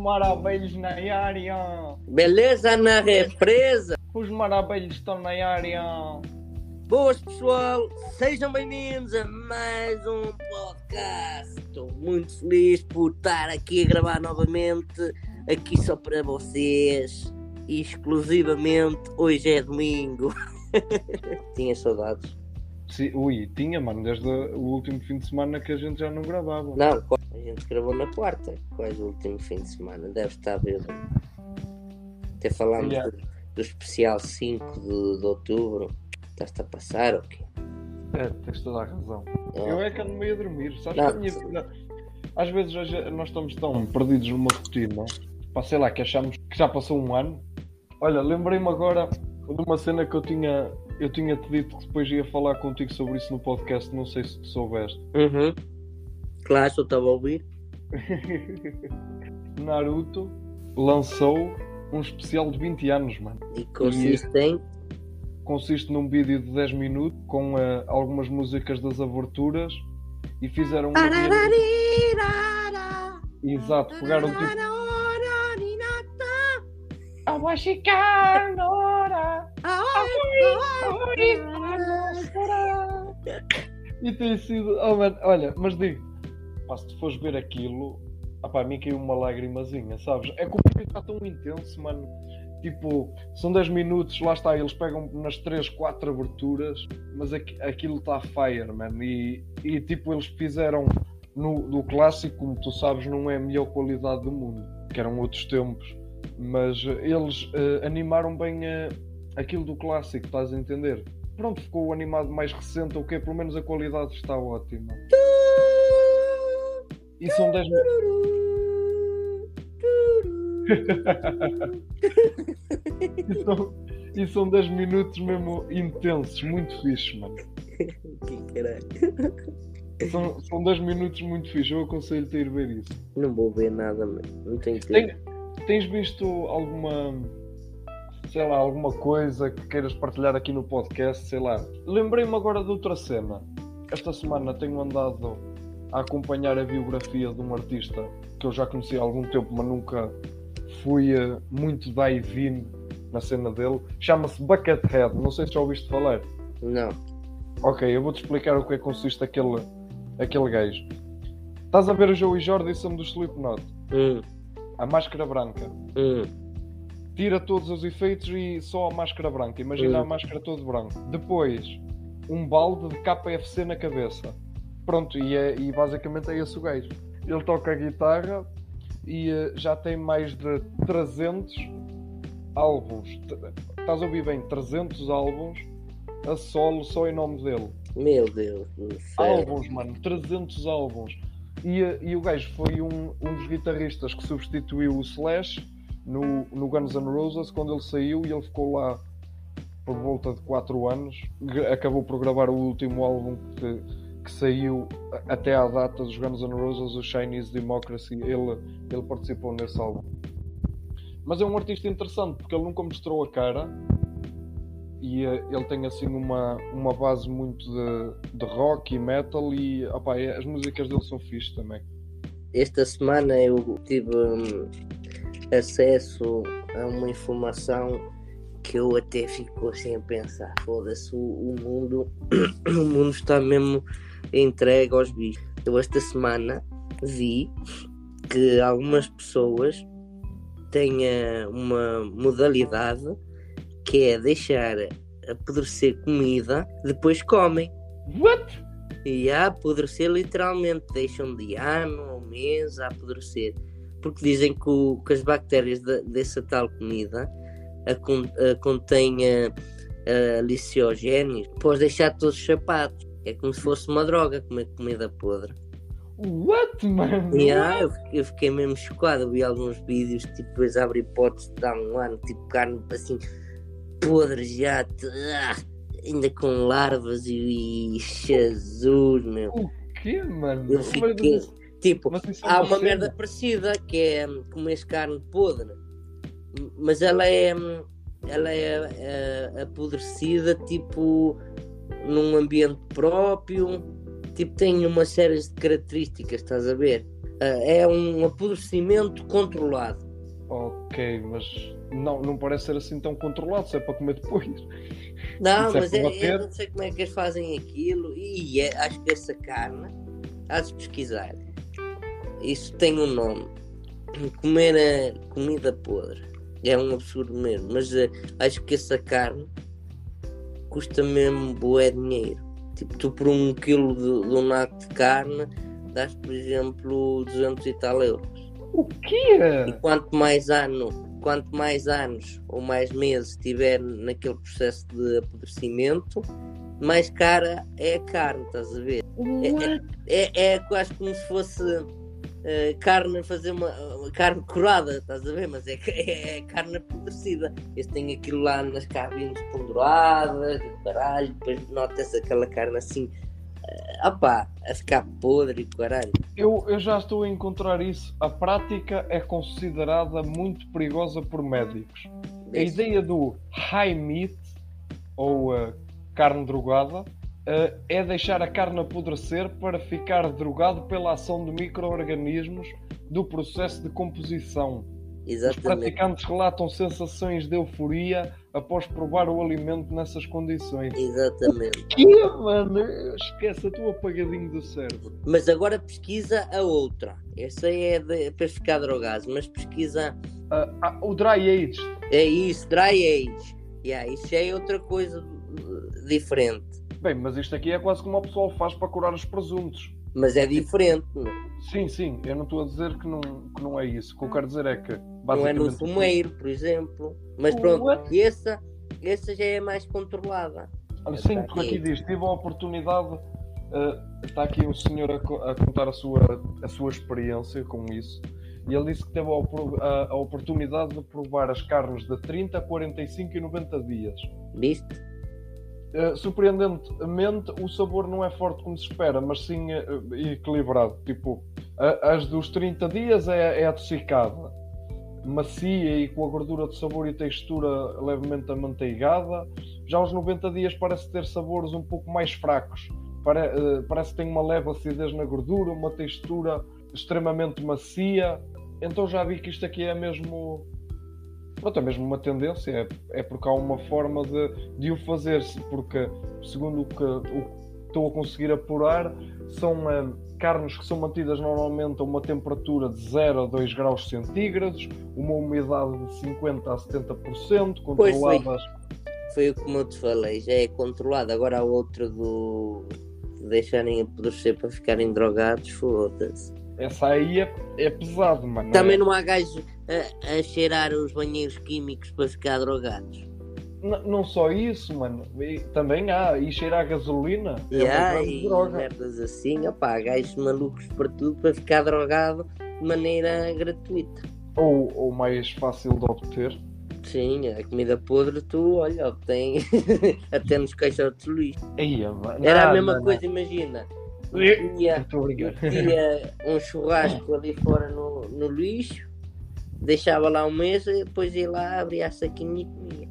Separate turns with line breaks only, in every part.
marabelhos na área.
Beleza na represa?
Os marabelhos estão na área.
Boas pessoal, sejam bem-vindos a mais um podcast. Estou muito feliz por estar aqui a gravar novamente, aqui só para vocês, exclusivamente hoje é domingo. Tinha saudades.
Sim, ui, tinha, mano, desde o último fim de semana que a gente já não gravava.
Não, a gente gravou na quarta, quase o último fim de semana, deve estar bêbado. Até falámos
Yeah.
do, do especial 5 de, de outubro. Estás-te a passar ou quê?
É, tens toda a razão. Eu é que ando meio a dormir, sabes
Não.
que a minha vida. Às vezes hoje nós estamos tão perdidos numa rotina, pá, sei lá, que achamos que já passou um ano. Olha, lembrei-me agora de uma cena que eu tinha. Eu tinha te dito que depois ia falar contigo sobre isso no podcast, não sei se tu soubeste.
Uhum. Claro, só estava a ouvir.
Naruto lançou um especial de 20 anos, mano.
E consiste em.
Consiste num vídeo de 10 minutos com eh, algumas músicas das aberturas e fizeram uma Exato, pegaram tipo. E tem sido. Oh, mano, olha, mas digo, pá, se tu fores ver aquilo, ah, a mim caiu uma lágrimazinha, sabes? É que o vídeo está tão intenso, mano. Tipo, são 10 minutos, lá está, eles pegam nas 3, 4 aberturas, mas aqu- aquilo está fire, man. E, e tipo, eles fizeram no, do clássico, como tu sabes, não é a melhor qualidade do mundo, que eram outros tempos. Mas eh, eles eh, animaram bem eh, aquilo do clássico, estás a entender? Pronto, ficou o animado mais recente, ok? Pelo menos a qualidade está ótima. E são 10 e são, e são 10 minutos mesmo intensos, muito fixe, mano.
Que caralho.
São, são 10 minutos muito fixe, eu aconselho-te a ir ver isso.
Não vou ver nada, mano. Não tenho tempo.
Tem- tens visto alguma, sei lá, alguma coisa que queiras partilhar aqui no podcast, sei lá. Lembrei-me agora de outra cena. Esta semana tenho andado a acompanhar a biografia de um artista que eu já conheci há algum tempo, mas nunca fui eh, muito dive-in na cena dele. Chama-se Buckethead, não sei se já ouviste falar.
Não.
Ok, eu vou-te explicar o que é que consiste aquele, aquele gajo. Estás a ver o Joey Jordison do Slipknot?
Hum,
A máscara branca.
hum.
Tira todos os efeitos e só a máscara branca. Imagina a máscara todo branco. Depois, um balde de KFC na cabeça. Pronto, e, é, e basicamente é esse o gajo. Ele toca a guitarra e eh, já tem mais de 300 álbuns. Estás a ouvir bem? 300 álbuns a solo só em nome dele.
Meu Deus do céu.
Álbuns, mano, 300 álbuns. E, eh, e o gajo foi um, um dos guitarristas que substituiu o Slash no, no Guns N' Roses quando ele saiu e ele ficou lá por volta de 4 anos. Acabou por gravar o último álbum que, que saiu até à data dos Guns N' Roses, o Chinese Democracy. Ele, ele participou nesse álbum. Mas é um artista interessante porque ele nunca mostrou a cara e eh, ele tem assim uma, uma base muito de, de rock e metal e opá, é- as músicas dele são fixe também.
Esta semana eu tive hum, acesso a uma informação que eu até fico assim a pensar. Foda-se, o, o mundo o mundo está mesmo entregue aos bichos. Eu esta semana vi que algumas pessoas têm eh, uma modalidade que é deixar apodrecer comida, depois comem.
What?
E a apodrecer literalmente, deixam de ano ou mês a apodrecer. Porque dizem que, o- que as bactérias de- dessa tal comida a, a contêm a, a liciogénios, pode deixar todos chapados. É como se fosse uma droga comer comida podre.
What, mano?
Ah, eu, fiquei- eu fiquei mesmo chocado. Eu vi alguns vídeos, tipo, depois abre hipótese de dar um ano, tipo, carne assim, podre já, ah, ainda com larvas e, e Jesus, meu.
O quê, mano?
Eu fiquei, tipo,
é
há uma merda parecida que é hum, comer carne podre, mas ela é, hum, ela é, é apodrecida, tipo, num ambiente próprio, tipo, tem uma série de características, estás a ver? é um apodrecimento controlado.
Ok, mas não, não parece ser assim tão controlado, se é para comer depois.
Não,
é
mas é, eu não sei como é que eles fazem aquilo e é- acho que essa carne, há de pesquisar. Isso tem um nome. Comer a comida podre. É um absurdo mesmo, mas eh, acho que essa carne custa mesmo bué dinheiro. Tipo, tu por um quilo de, de um naco de carne dás, por exemplo, 200 e tal euros.
O quê?
E quanto mais ano, quanto mais anos ou mais meses estiver naquele processo de apodrecimento, mais cara é a carne, estás a ver?
What?
É, é quase como se fosse eh, carne fazer uma uma carne curada, estás a ver? Mas é, ca- é, carne apodrecida. Eles têm aquilo lá nas cabines penduradas, caralho, depois nota-se aquela carne assim, uh, opá, a ficar podre e caralho.
Eu, eu já estou a encontrar isso. A prática é considerada muito perigosa por médicos. A ideia do high meat, ou uh, carne drogada, é deixar a carne apodrecer para ficar drogado pela ação de micro-organismos do processo de composição. Os
Exatamente.
praticantes relatam sensações de euforia após provar o alimento nessas condições.
Exatamente.
Que, mano? Esquece, eu estou apagadinho do cérebro.
Mas agora pesquisa a outra. Essa é de, para ficar drogado, mas pesquisa
Ah, ah, o dry age.
é isso, dry age. Yeah, isso é outra coisa uh, diferente.
Bem, mas isto aqui é quase como o pessoal faz para curar os presuntos.
Mas é diferente,
Sim, sim, eu não estou a dizer que não, que não é isso. O que eu quero dizer é que,
não é no
basicamente,
fumeiro, por exemplo. Mas pronto,
what?
essa, essa já é mais controlada.
Olha, sim, porque aqui diz, tive a oportunidade, eh, está aqui o senhor a, a contar a sua, a sua experiência com isso, e ele disse que teve a, a- a oportunidade de provar as carnes de 30, 45 e 90 dias.
Viste?
Eh, surpreendentemente, o sabor não é forte como se espera, mas sim eh, equilibrado. Tipo, as dos 30 dias é, é adocicada, macia e com a gordura de sabor e textura levemente amanteigada. Já aos 90 dias parece ter sabores um pouco mais fracos. Pare- eh, parece que tem uma leve acidez na gordura, uma textura extremamente macia. Então já vi que isto aqui é mesmo. Pronto, é mesmo uma tendência, é, é porque há uma forma de, de o fazer, porque segundo o que, o que estou a conseguir apurar, são eh, carnes que são mantidas normalmente a uma temperatura de 0 a 2 graus centígrados, uma umidade de 50 a 70%,
Pois foi.
controladas.
Foi o que eu te falei, já é controlado. Agora a outra do de deixarem apodrecer para ficarem drogados, foda-se.
Essa aí é, é pesado, mano.
Também
é,
não há gajos a, a cheirar os banheiros químicos para ficar drogados.
N- não só isso, mano. e também há, e cheirar a gasolina é
E
uma
e
droga.
merdas assim, opá, gajos malucos para tudo para ficar drogado de maneira gratuita.
Ou, ou mais fácil de obter.
Sim, a comida podre tu, olha, obtém até nos caixotes de lixo. Era a
Não,
mesma
não,
coisa, imagina.
não.
Ia,
Estou a brincar.
metia um churrasco ali fora no, no lixo, deixava lá um mês e depois ia lá, abria a saquinha e comia.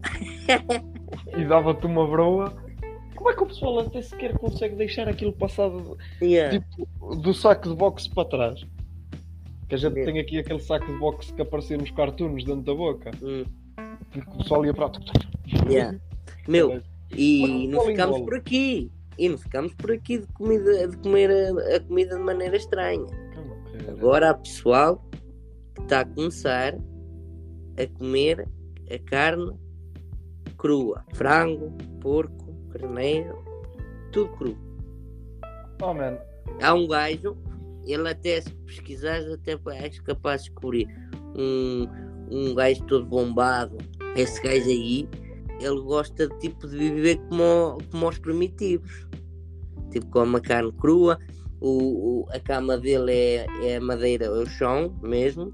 e dava-te uma broa. Como é que o pessoal até sequer consegue deixar aquilo passado
Yeah.
tipo, do saco de boxe para trás? Que a gente
Mesmo.
tem aqui aquele saco de boxe que aparecia nos cartoons dentro da boca.
Hum,
Porque o pessoal ia para.
yeah. Meu, e não ficámos por aqui. E não ficámos por aqui de, comida, de comer a, a comida de maneira estranha. Agora há pessoal que está a começar a comer a carne crua. Frango, porco, carneiro, tudo cru.
Oh, man.
Há um gajo, ele até se pesquisares até és capaz de descobrir um, um gajo todo bombado. Esse gajo aí, ele gosta de tipo de viver como, como os primitivos. Tipo come a carne crua, o, o- a cama dele é, é a madeira, é o chão mesmo,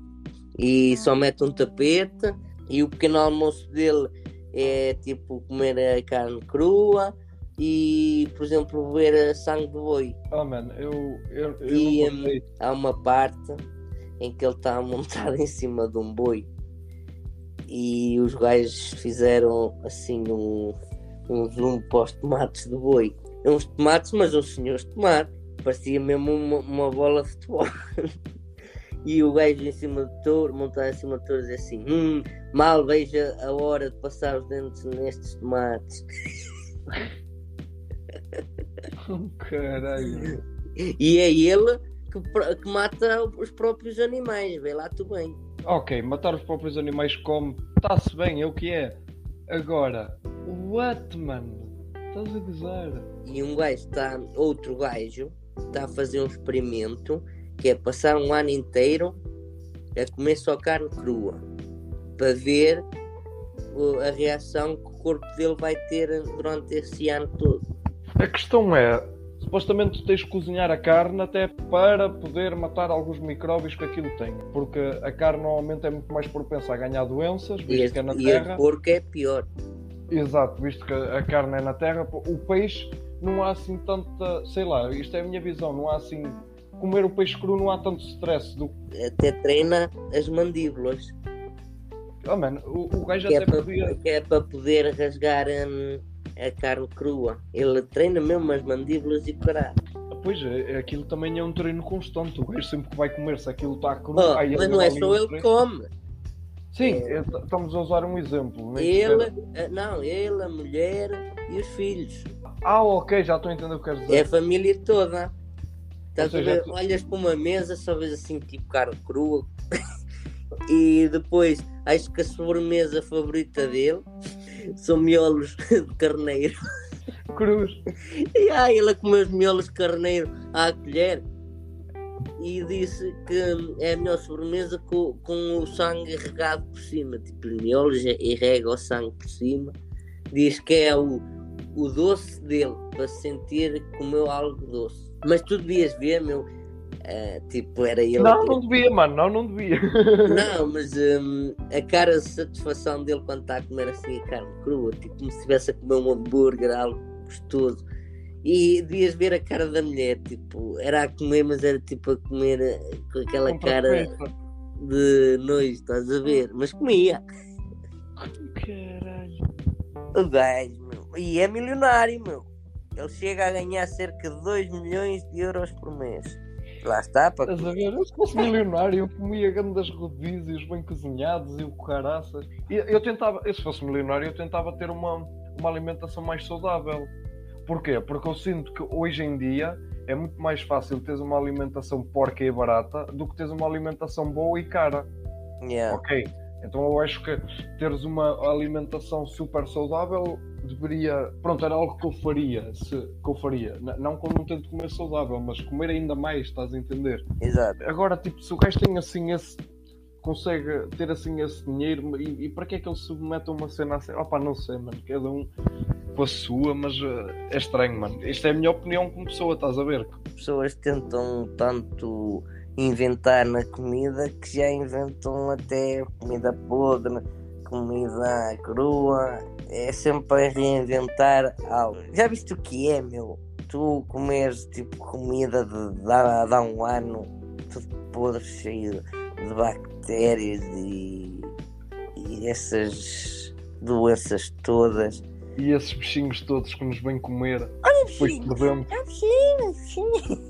e só mete um tapete, e o pequeno almoço dele é tipo comer a carne crua e, por exemplo, beber sangue de boi.
Oh, man. Eu, eu, eu
E,
não sei.
há uma parte em que ele está montado em cima de um boi e os gajos fizeram assim um, um zoom para os tomates de boi. Uns tomates, mas uns senhores tomates. Parecia mesmo uma, uma bola de futebol. E o gajo em cima do touro, montado em cima do touro, diz assim: hum, mal veja a hora de passar os dentes nestes tomates.
Caralho.
E é ele que, que mata os próprios animais, vê lá tu bem.
Ok, matar os próprios animais como. Está-se bem, é o que é. Agora, what, mano? Estás a gozar?
E um gajo está, outro gajo, está a fazer um experimento que é passar um ano inteiro a comer só carne crua para ver a reação que o corpo dele vai ter durante esse ano todo.
A questão é, supostamente tu tens de cozinhar a carne até para poder matar alguns micróbios que aquilo tem. Porque a carne normalmente é muito mais propensa a ganhar doenças,
E,
visto
este,
que é na
e
terra.
o porco é pior.
Exato, visto que a carne é na terra. O peixe não há assim tanta, sei lá, isto é a minha visão, não há assim. Comer o peixe cru não há tanto stress do.
Até treina as mandíbulas,
Oh, mano, o, o gajo
que é,
até
para,
podia.
que é para poder rasgar hum, a carne crua. Ele treina mesmo as mandíbulas e caralho.
Pois é, aquilo também é um treino constante. O gajo sempre que vai comer, se aquilo está cru.
Oh, mas não é só ele que come.
Sim, é, estamos a usar um exemplo.
Ele, eh, não, ele, a mulher e os filhos.
Ah, ok, já estou a entender o que queres
É
dizer.
a família toda.
Seja,
ver?
tu-
Olhas para uma mesa, só vês assim tipo carne crua. e depois acho que a sobremesa favorita dele são miolos de carneiro.
Cruz.
E ah, ele a comer os miolos de carneiro à colher. E disse que é a melhor sobremesa com, com o sangue regado por cima. Tipo, miolos e rega o sangue por cima. Diz que é o, o doce dele, para sentir que comeu algo doce. Mas tu devias ver, meu. eh, tipo, era ele.
Não, não devia, mano, não, não devia.
não, mas hum, a cara de satisfação dele quando está a comer assim a carne crua, tipo como se estivesse a comer um hambúrguer, algo gostoso. E devias ver a cara da mulher, tipo, era a comer, mas era tipo a comer eh, com aquela
Com
cara de nojo, estás a ver? Mas comia.
Caralho.
O gajo, meu. E é milionário, meu. Ele chega a ganhar cerca de 2 milhões de euros por mês. Lá está, para
Estás a ver? Eu se fosse milionário, eu comia grandes rodízios bem cozinhados e o caraças. E eu tentava, eu, se fosse milionário, eu tentava ter uma, uma alimentação mais saudável. Porquê? Porque eu sinto que hoje em dia é muito mais fácil teres uma alimentação porca e barata do que teres uma alimentação boa e cara.
Yeah.
Ok. Então eu acho que teres uma alimentação super saudável deveria. Pronto, era algo que eu faria. Se, que eu faria. Não eu não tento comer saudável, mas comer ainda mais, estás a entender?
Exato.
Agora, tipo, se o gajo tem assim esse. Consegue ter assim esse dinheiro e, e para que é que ele submete uma cena assim? Opa, não sei, mano. Cada um com a sua, mas eh, é estranho, mano. Isto é a minha opinião como pessoa, estás a ver?
pessoas tentam tanto inventar na comida que já inventam até comida podre, comida crua. É sempre a reinventar algo. Já viste o que é, meu? Tu comeres tipo comida de, de, de há um ano, tudo podre, cheio de bactérias e, e essas doenças todas.
E esses bichinhos todos que nos vêm comer dentro.
É bichinho, é bichinho.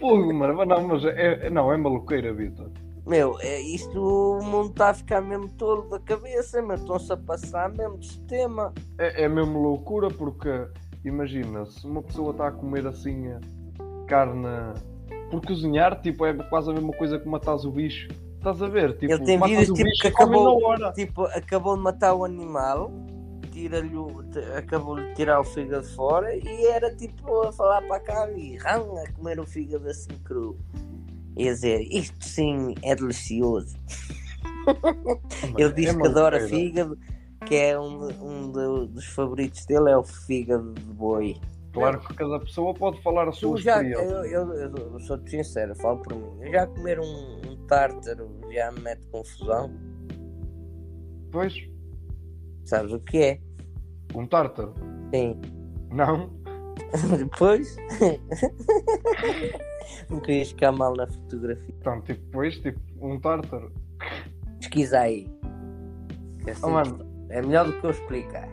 Fogo, mano. Mas Não, mas é, é- não, é maluqueira, Vitor.
Meu, é, isto o mundo está a ficar mesmo tolo da cabeça, meu. Estão-se a passar mesmo de sistema.
É, é mesmo loucura porque, imagina, se uma pessoa está a comer assim eh, carne por cozinhar, tipo, é quase a mesma coisa que matas o bicho. Estás a ver? Tipo,
Ele tem vídeos tipo
bicho
que acabou-. Tipo, acabou de matar o animal, tira-lhe o- acabou de tirar o fígado fora e era tipo a falar para cá e rão, a comer o fígado assim cru. E a dizer, isto sim é delicioso. Ele diz
É
que adora
maluqueira.
fígado, que é um, um do- dos favoritos dele, é o fígado de boi.
Claro que cada pessoa pode falar a sua
Tu já, eu, eu, eu sou-te sincero, falo por mim. Eu já comer um, um tártaro já me mete confusão.
Pois,
Sabes o que é?
um tártaro.
Sim.
Não?
Depois. não querias ficar mal na fotografia.
Então, tipo, pois, tipo, um tártaro.
Pesquisa aí. Assim
Oh, mano,
É melhor do que eu explicar.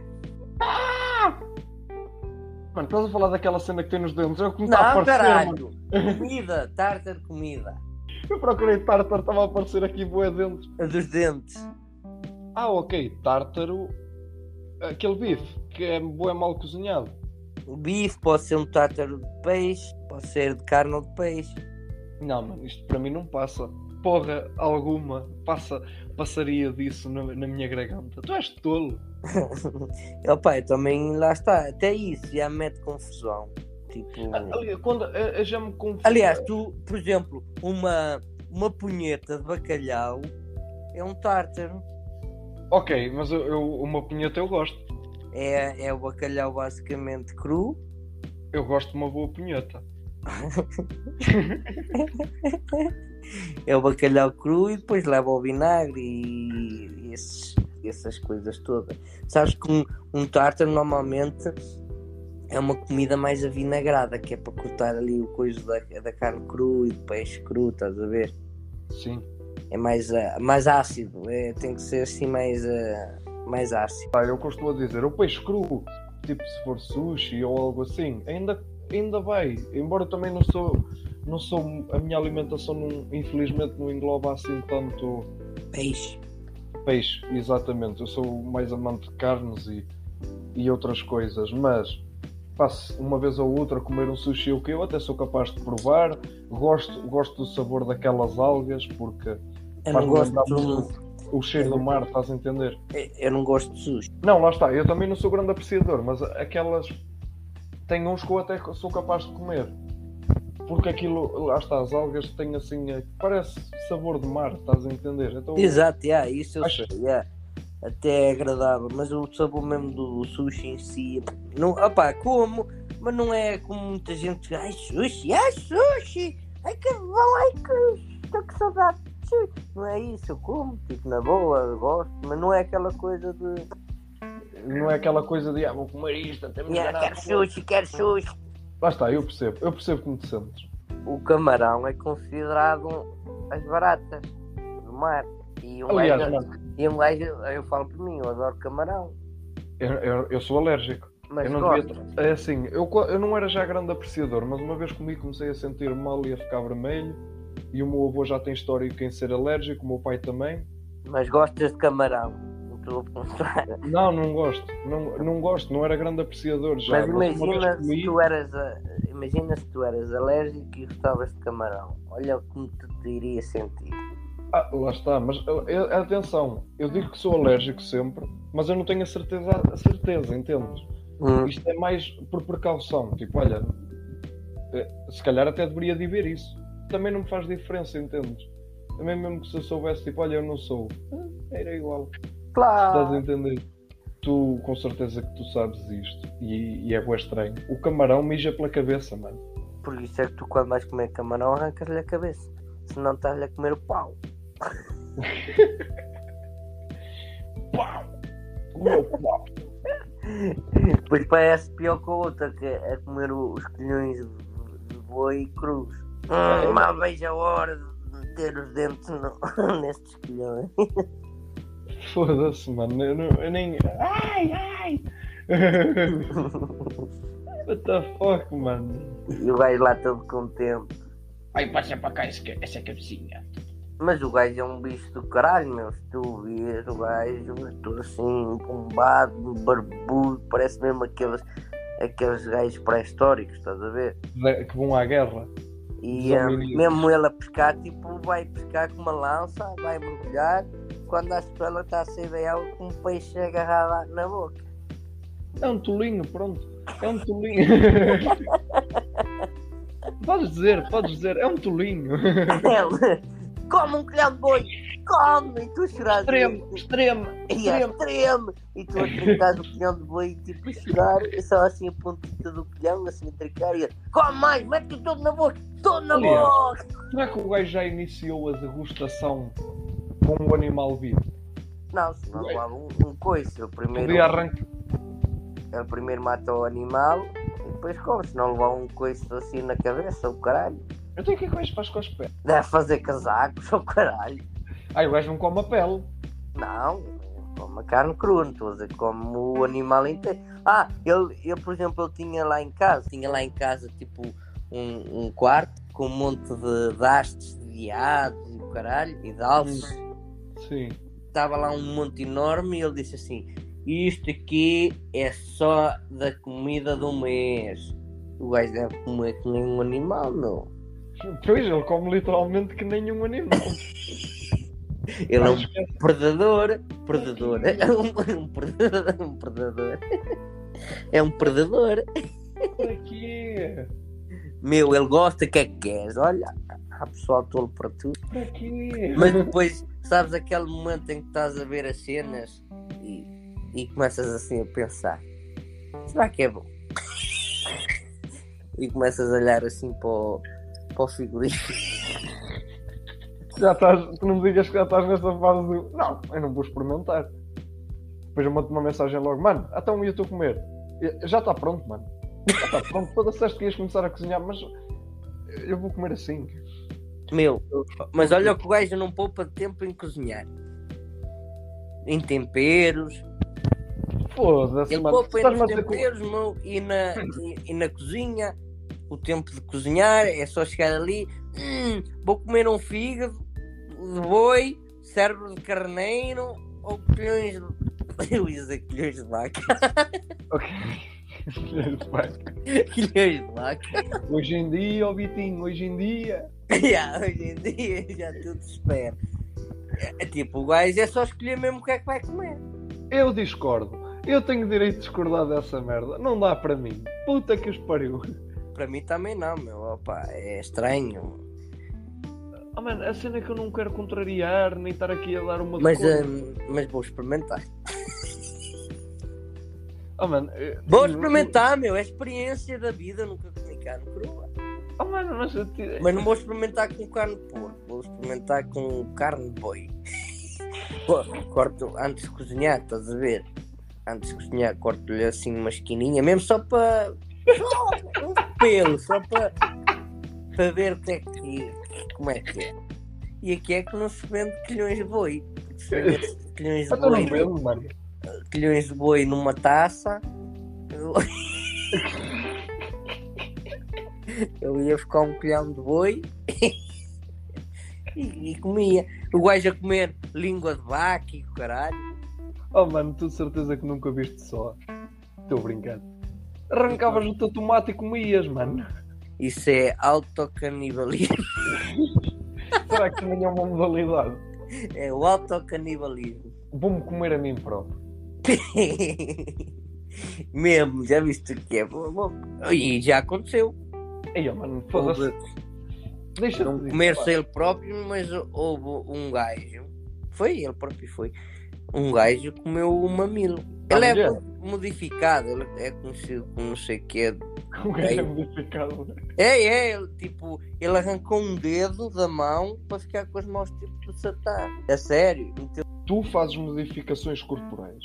mano, estás a falar daquela cena que tem nos dentes? É o que me está a
Não,
parecer,
caralho!
mano.
Comida, tártaro comida.
Eu procurei tártaro, estava a aparecer aqui boé dentes.
A dos dentes.
Ah, ok, tártaro. Aquele bife que é boé mal cozinhado.
O bife pode ser um tártaro de peixe, pode ser de carne ou de peixe.
Não, mano, isto para mim não passa. Porra alguma passa, passaria disso na, na minha garganta. Tu és tolo.
Opa, eu também lá está, até isso já mete confusão. Tipo.
Ali- Quando eu, eu já me confundo.
Aliás, tu, por exemplo, uma, uma punheta de bacalhau é um tártaro.
Ok, mas eu, eu- uma punheta eu gosto.
É, é o bacalhau basicamente cru.
Eu gosto de uma boa punheta.
É o bacalhau cru e depois leva o vinagre e esses, essas coisas todas. Sabes que um, um tártaro normalmente é uma comida mais avinagrada, que é para cortar ali o coisa da, da carne cru e do peixe cru, estás a ver?
Sim.
É mais, ah, mais ácido, é, tem que ser assim mais, ah, mais ácido.
Ah, eu costumo a dizer, o peixe cru, tipo se for sushi ou algo assim, ainda, ainda vai. Embora também não sou, não sou, a minha alimentação não- infelizmente não engloba assim tanto
Peixe.
peixe, exatamente. Eu sou mais amante de carnes e, e outras coisas, mas passo uma vez ou outra a comer um sushi o que eu até sou capaz de provar. Gosto, gosto do sabor daquelas algas porque
Eu não,
faz-me
gosto
muito o cheiro do mar, estás a entender?
eu não gosto de sushi.
Não, lá está, eu também não sou grande apreciador, mas aquelas tem uns que eu até sou capaz de comer. Porque aquilo, lá está, as algas têm assim, eh, parece sabor de mar, estás a entender? Então,
Exato, yeah, isso eu
Acho-
sei, yeah. Até é agradável, mas o sabor mesmo do sushi em si, não, opá, como, mas não é como muita gente diz, ai sushi, ai sushi, ai que bom, ai que estou com saudade de sushi. Não é isso, eu como, tipo, na boa, gosto, mas não é aquela coisa de,
não é aquela coisa de ah, vou comer isto, temos
yeah,
ganado.
quero sushi, quero sushi.
Lá está, eu percebo, eu percebo como te sentes.
O camarão é considerado as baratas do mar. E um,
Aliás,
gajo,
mano,
e um gajo, eu falo por mim, eu adoro camarão,
eu, eu, eu sou alérgico.
mas
eu não devia- É assim, eu, eu não era já grande apreciador, mas uma vez comi comecei a sentir mal e a ficar vermelho. E o meu avô já tem histórico em ser alérgico, o meu pai também.
Mas gostas de camarão? Não.
Não, gosto. Não, não gosto, não era grande apreciador já.
Mas imagina se tu eras imagina se tu eras alérgico e gostavas de camarão. Olha como tu te iria sentir.
Ah, lá está, mas atenção, eu digo que sou alérgico sempre, mas eu não tenho a certeza, a certeza, entendes? Isto é mais por precaução. Tipo, olha, eh, se calhar até deveria de ver isso. Também não me faz diferença, entendes? Também mesmo que se eu soubesse, tipo, olha, eu não sou, eh, era igual. Estás a
Claro.
entender? Tu, com certeza que tu sabes isto, e, e é bué estranho. O camarão mija pela cabeça, mano.
Por isso é que tu quando vais comer camarão arrancas-lhe a cabeça. Senão estás-lhe a comer o pau.
Pau! O meu pau!
Depois parece pior que a outra, que é comer os colhões de, boi crus. Hum, mal vejo a hora de meter os dentes no, nestes colhões.
Foda-se, mano. Eu, não, eu nem. Ai, ai! What the fuck, mano?
E gajo lá todo contente.
Ai, passa para cá essa, essa cabecinha.
Mas o gajo é um bicho do caralho, meu. Se tu vês o gajo todo assim, bombado, barbudo, parece mesmo aqueles, aqueles gajos pré-históricos, estás a ver?
Que vão à guerra.
E eh, mesmo ele a pescar, tipo, vai pescar com uma lança, vai mergulhar, quando a ela está a sair água com um peixe agarrado na boca.
É um tolinho, pronto. É um tolinho. podes dizer, podes dizer, é um tolinho.
Ele, come um colhão de boi, come! E tu choras.
Extremo, extremo,
E é
extremo.
extremo! E tu a trincar o colhão de boi, tipo, a chorar, só assim a pontita do colhão, assim a trincar, e ele, come mais, mete-o todo na boca, todo na
Aliás.
boca!
Será que o gajo já iniciou a degustação com o animal vivo?
Não, se não levava um, um coice, o primeiro,
Podia arrancar.
ele primeiro mata o animal e depois come, se não levar um coice assim na cabeça, o caralho.
Eu tenho que que o gajo faz com as pernas.
Deve fazer casacos, o caralho.
Ai, o gajo não come a pele.
Não, come a carne crua, não estou a dizer come o animal inteiro. Ah, ele, eu, por exemplo, ele tinha lá em casa, tinha lá em casa tipo um, um quarto com um monte de, de hastes de viados e o caralho, e de alces.
Sim.
Estava lá um monte enorme e ele disse assim: Isto aqui é só da comida do mês. O gajo deve comer que nem um animal, meu.
Pois, ele come literalmente que nenhum animal.
Ele é um predador. Predador. É um, predador. Um predador. É um predador.
Para quê?
Meu, ele gosta, o que é que queres? Olha, há pessoal tolo para tudo.
Para quê?
Mas depois, sabes aquele momento em que estás a ver as cenas e, e começas assim a pensar: será que é bom? E começas a olhar assim para o, para o figurino.
Já estás, tu não me digas que já estás nessa fase do. Não, eu não vou experimentar. Depois eu mando uma mensagem logo, mano, então eu estou a comer. Já está pronto, mano. Já está pronto. Toda disseste que ias começar a cozinhar, mas eu vou comer assim.
Meu, mas olha que o gajo não poupa tempo em cozinhar. Em temperos.
Foda-se,
Ele
mano.
poupa
Estás-me a
nos
dizer que-
temperos, meu, e na, e, e na cozinha. O tempo de cozinhar é só chegar ali. "Hum, vou comer um fígado de boi, cérebro de carneiro ou colhões de. Eu ia dizer colhões de vaca.
Ok. Vai.
colhões de vaca.
hoje em dia, ó Vitinho, hoje em dia.
Já, hoje em dia já tudo se espera. É, tipo, o gajo é só escolher mesmo o que é que vai comer.
Eu discordo. Eu tenho direito de discordar dessa merda. Não dá para mim. Puta que os pariu.
Para mim também não, meu. Opa, é estranho.
Oh, mano, a cena é que eu não quero contrariar, nem estar aqui a dar uma
Mas, hum, mas vou experimentar.
Oh, mano, eh,
Vou
eu-
experimentar, meu. É experiência da vida. Nunca comi carne crua.
Oh, mano, mas eu te-
Mas não vou experimentar com carne de porco. Vou experimentar com carne de boi. Co- Corto antes de cozinhar, estás a ver? Antes de cozinhar, corto-lhe assim uma esquininha, mesmo só para. Só um pelo, só para. Para ver o que é que. Como é que é. E aqui é que não se vende quilhões de boi. Se vende Quilhões de
tô
boi.
vendo,
quilhões de boi numa taça. Eu, eu ia buscar um quilhão de boi e, e comia. O gajo a comer língua de vaca e o caralho.
Oh, mano, tu de certeza que nunca viste só. Estou brincando. Arrancavas o teu tomate e comias, mano.
Isso é autocanibalismo.
Será que também é uma modalidade?
É o autocanibalismo.
Vou-me comer a mim próprio.
Mesmo, já viste o que é? E já aconteceu.
Oh, mano, foda-se. Deixa
não comer-se ele próprio, mas houve um gajo. Foi ele próprio, foi. Um gajo comeu o mamilo. Ele é modificado, ele é conhecido como não sei o que
O gajo é modificado.
É, é, ele, tipo, ele arrancou um dedo da mão para ficar com as mãos tipo de satã. É sério. Meteu-
Tu fazes modificações corporais.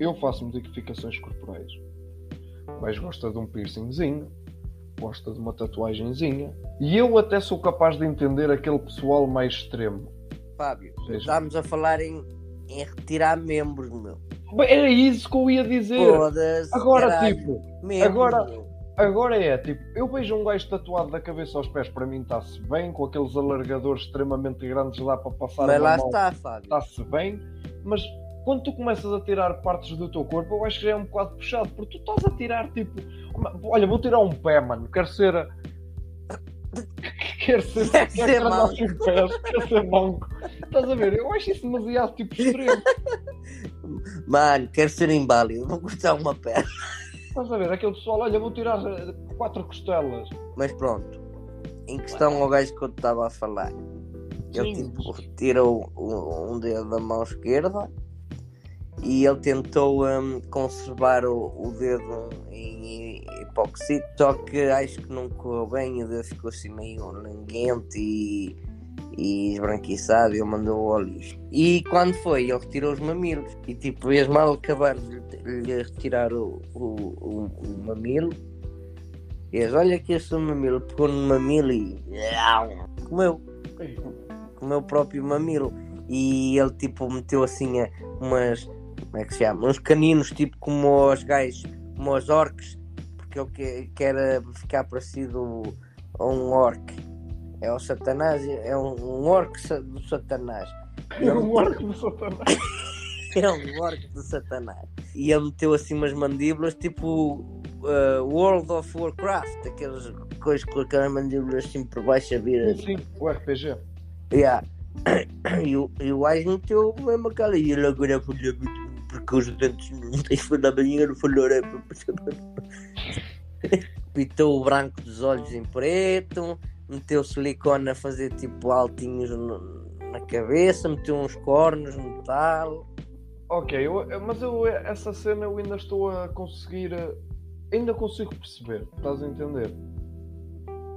Eu faço modificações corporais. Gajo gosta de um piercingzinho, gosta de uma tatuagenzinha. E eu até sou capaz de entender aquele pessoal mais extremo.
Fábio,
seja,
estamos a falar em, em retirar membros, meu.
Era isso que eu ia dizer. Agora,
caralho.
tipo,
Membros,
agora- agora é tipo, eu vejo um gajo tatuado da cabeça aos pés, para mim está-se bem, com aqueles alargadores extremamente grandes lá para passar
Mas lá
mão,
está, Fábio.
está-se bem, mas quando tu começas a tirar partes do teu corpo, eu acho que já é um bocado puxado, porque tu estás a tirar tipo, olha, vou tirar um pé, mano, quero ser. a- Quero ser,
Quero
quero
ser manco.
pés, quero ser manco. Estás a ver? Eu acho isso demasiado tipo extremo.
Mano, quero ser inválido, vou cortar uma perna.
Estás a ver? Aquele pessoal, olha, vou tirar eh, quatro costelas.
Mas pronto, em questão ao gajo que eu estava a falar, ele
Sim.
tipo, tirou um, um dedo da mão esquerda e ele tentou hum, conservar o, o dedo em hipóxito, só que acho que não correu bem, o dedo ficou assim meio languente e, e esbranquiçado e ele mandou lixo. E quando foi, ele retirou os mamilos e tipo, mesmo mal acabar de lhe- retirar o, o, o, o mamilo, eles, olha aqui esse mamilo, pegou no mamilo e comeu, comeu o próprio mamilo. E ele tipo meteu assim a- umas, como é que se chama? Uns caninos, tipo como os gajos, como os orcs, porque ele que- quer ficar parecido a um orc. É o Satanás, é um, um orc sa- do Satanás.
É um orco do Satanás.
É um orc do Satanás. E ele meteu assim umas mandíbulas tipo uh, World of Warcraft, aquelas coisas com aquelas mandíbulas assim por baixo a vir.
Sim, sim, o RPG.
Yeah. E o, e o gajo meteu mesmo aquela. E ele agora falou muito porque os dentes não têm falado bem, não falou. é Pintou o branco dos olhos em preto, meteu silicone a fazer tipo altinhos no- na cabeça, meteu uns cornos no tal.
Ok, eu- mas eu, essa cena eu ainda estou a conseguir. eh, Ainda consigo perceber, estás a entender?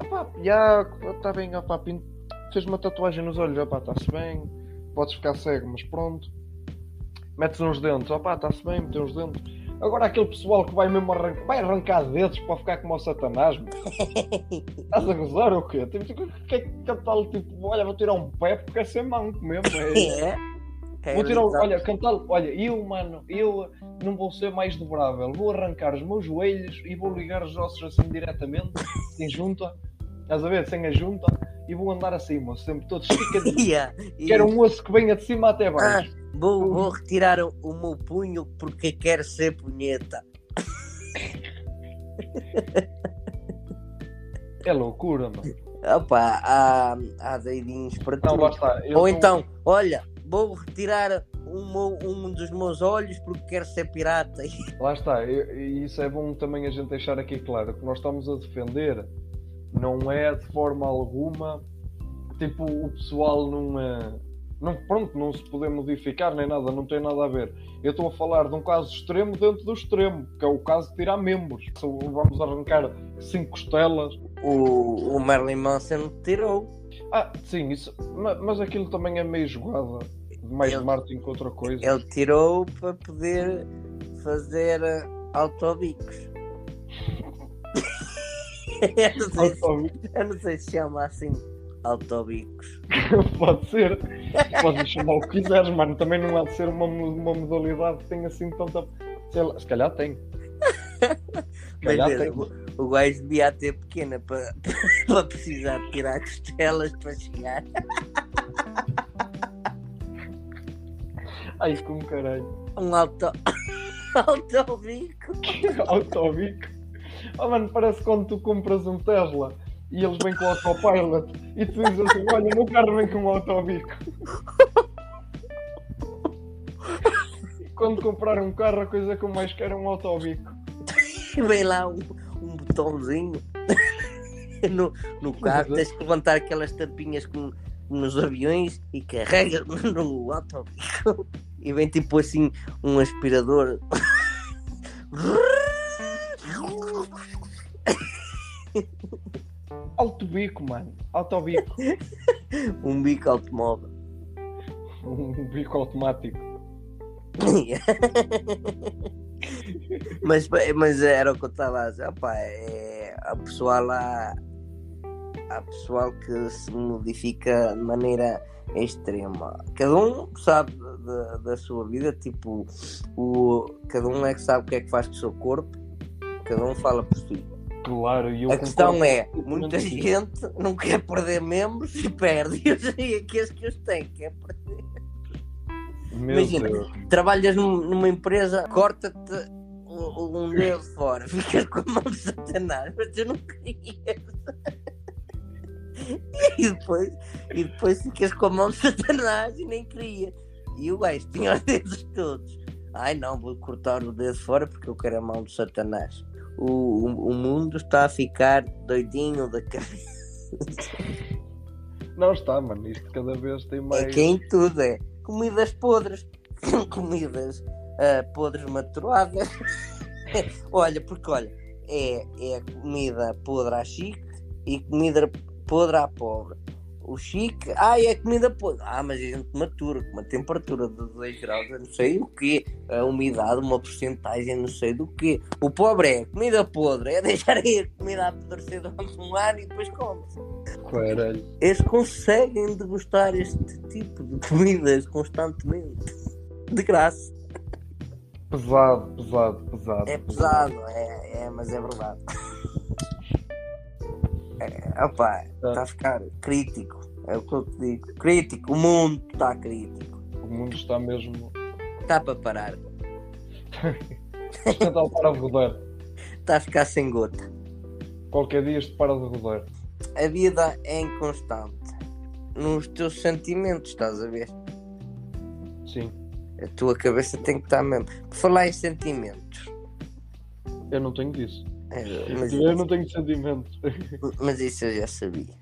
Epá, já, está bem, opá, pin- fez uma tatuagem nos olhos, opá, está-se bem, podes ficar cego, mas pronto. Metes uns dentes, opá, está-se bem, meteu uns dentes. Agora aquele pessoal que vai mesmo arrancar, vai arrancar dedos para ficar como o Satanás. Estás a gozar ou quê? Tipo, o que é que tal, tipo, olha, vou tirar um pé porque é ser manco mesmo. É,
É.
Vou tirar, o- olha, cantar, olha, eu, mano, eu não vou ser mais dobrável, vou arrancar os meus joelhos e vou ligar os ossos assim diretamente, sem junta, estás a ver, sem a junta, e vou andar moço, sempre todo esticadinho.
Yeah.
Quero um osso que venha de cima até baixo.
Vou, vou retirar o, o meu punho porque quero ser punheta.
É loucura, mano.
Opa, há, há doidinhos para
Não,
tudo.
está. eu
Ou
tô-
então, olha, vou retirar um, um dos meus olhos porque quero ser pirata.
Lá está, e isso é bom também a gente deixar aqui claro, que nós estamos a defender não é de forma alguma tipo o pessoal não é. Não, pronto, não se poder modificar nem nada, não tem nada a ver. Eu estou a falar de um caso extremo dentro do extremo, que é o caso de tirar membros. Vamos arrancar cinco costelas.
O, o Marilyn Manson tirou.
Ah, sim, isso, ma- mas aquilo também é meio jogada. Mais
Ele-
Martin que outra coisa.
Ele tirou para poder fazer eh, autobicos. eu, não sei se, eu não sei se chama assim autobicos.
Pode ser. Podes chamar o que quiseres, mano. Também não há de ser uma, uma modalidade que tenha assim tanta. Sei lá, se calhar tem. Se
Mas
calhar
vê,
tem.
o, o gajo devia ter pequena para, para precisar de tirar costelas para chegar.
Ai, como caralho.
Um auto... autobico.
Autobico. Oh, mano, parece quando tu compras um Tesla e eles vêm com o autopilot e tu dizes assim: olha, meu carro vem com um autobico. Quando comprar um carro, a coisa que eu mais quero é um autobico.
Vem lá um, um botãozinho no, no carro, tens que levantar aquelas tampinhas como nos aviões e carrega no autobico. E vem tipo assim um aspirador.
Autobico, mano. Autobico.
um bico automóvel.
Um bico automático.
mas, mas era o que eu estava a dizer. Opa, é, a pessoal lá. Há pessoal que se modifica de maneira extrema. Cada um sabe da, da sua vida, tipo, o, cada um é que sabe o que é que faz com o seu corpo, cada um fala por si.
Claro, e eu
a questão é, muita gente não quer perder membros e perde. E aqueles que os têm, quer perder.
Meu
Imagina.
Deus.
trabalhas num- numa empresa, corta-te um dedo fora, ficas com a mão de Satanás, mas tu não querias. E depois, e depois ficas com a mão de Satanás e nem querias. E o gajo tinha os dedos todos. Ai não, vou cortar o dedo fora porque eu quero a mão de Satanás. O, o, o mundo está a ficar doidinho da cabeça.
Não está, mano. Isto cada vez tem mais.
É que em tudo é comidas podres, comidas ah, podres maturadas. olha, porque olha, é, é comida podre à chique e comida podre à pobre. O chique, ah, é comida podre. Ah, mas a gente matura com uma temperatura de 2 graus, eu não sei o quê. A umidade, uma porcentagem, não sei do quê. O pobre é comida podre, é deixar aí a comida apodrecer durante um ano e depois come-se
Caralho.
eles conseguem degustar este tipo de comidas constantemente. De graça.
Pesado, pesado, pesado.
É pesado, é, é, mas é verdade. É, opa, está a ficar crítico. É o que eu te digo. Crítico, o mundo está crítico.
O mundo está mesmo.
Está para parar.
Está a parar de rodar.
Está a ficar sem gota.
Qualquer dia isto para de rodar.
A vida é inconstante. Nos teus sentimentos, estás a ver?
Sim.
A tua cabeça tem que estar mesmo. Por falar em sentimentos.
Eu não tenho disso.
É, mas,
Eu não tenho sentimentos.
mas isso eu já sabia.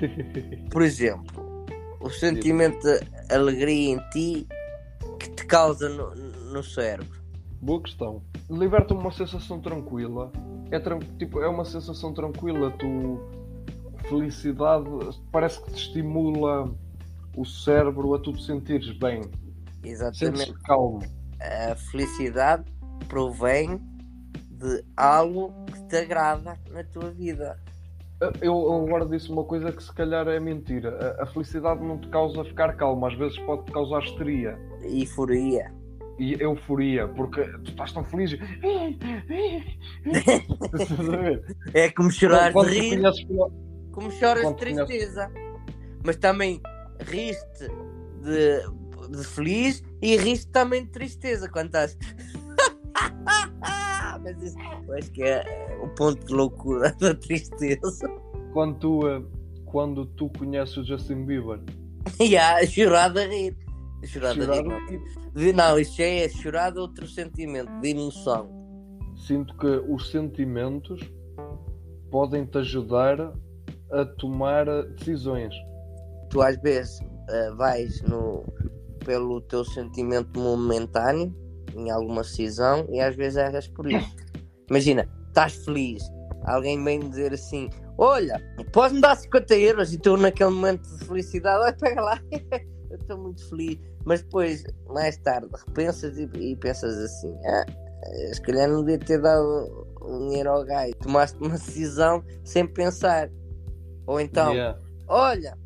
Por exemplo, o sentimento de alegria em ti que te causa no, no cérebro.
Boa questão. Liberta-me uma sensação tranquila. É, tran- tipo, é uma sensação tranquila. Tu. Felicidade parece que te estimula o cérebro a tu te sentires bem.
Exatamente.
Sentes-te calmo.
A felicidade provém de algo que te agrada na tua vida.
Eu eu agora disse uma coisa que se calhar é mentira. A, a felicidade não te causa ficar calmo, às vezes pode te causar histeria
E furia.
e euforia, porque tu estás tão feliz.
É como chorar de rir,
conheces-
como choras de
quando conheces-
tristeza. Mas também riste de, de feliz e riste também de tristeza quando estás. Mas isso eu acho que é o ponto de loucura da tristeza.
quando tu, eh, quando tu conheces o Justin Bieber,
há chorar de rir. Chorar de
chorar,
rir. De- Não, isso já é chorar de outro sentimento, de emoção.
sinto que os sentimentos podem te ajudar a tomar eh, decisões.
Tu às vezes eh, vais no, pelo teu sentimento momentâneo em alguma decisão e às vezes erras por isso. Imagina, estás feliz, alguém vem dizer assim: Olha, podes-me dar 50 euros e tu naquele momento de felicidade, olha, pega lá, eu estou muito feliz. Mas depois, mais tarde, repensas e, e pensas assim: ah, se calhar não devia ter dado o dinheiro ao gajo. Tomaste uma decisão sem pensar. Ou então,
Yeah.
olha,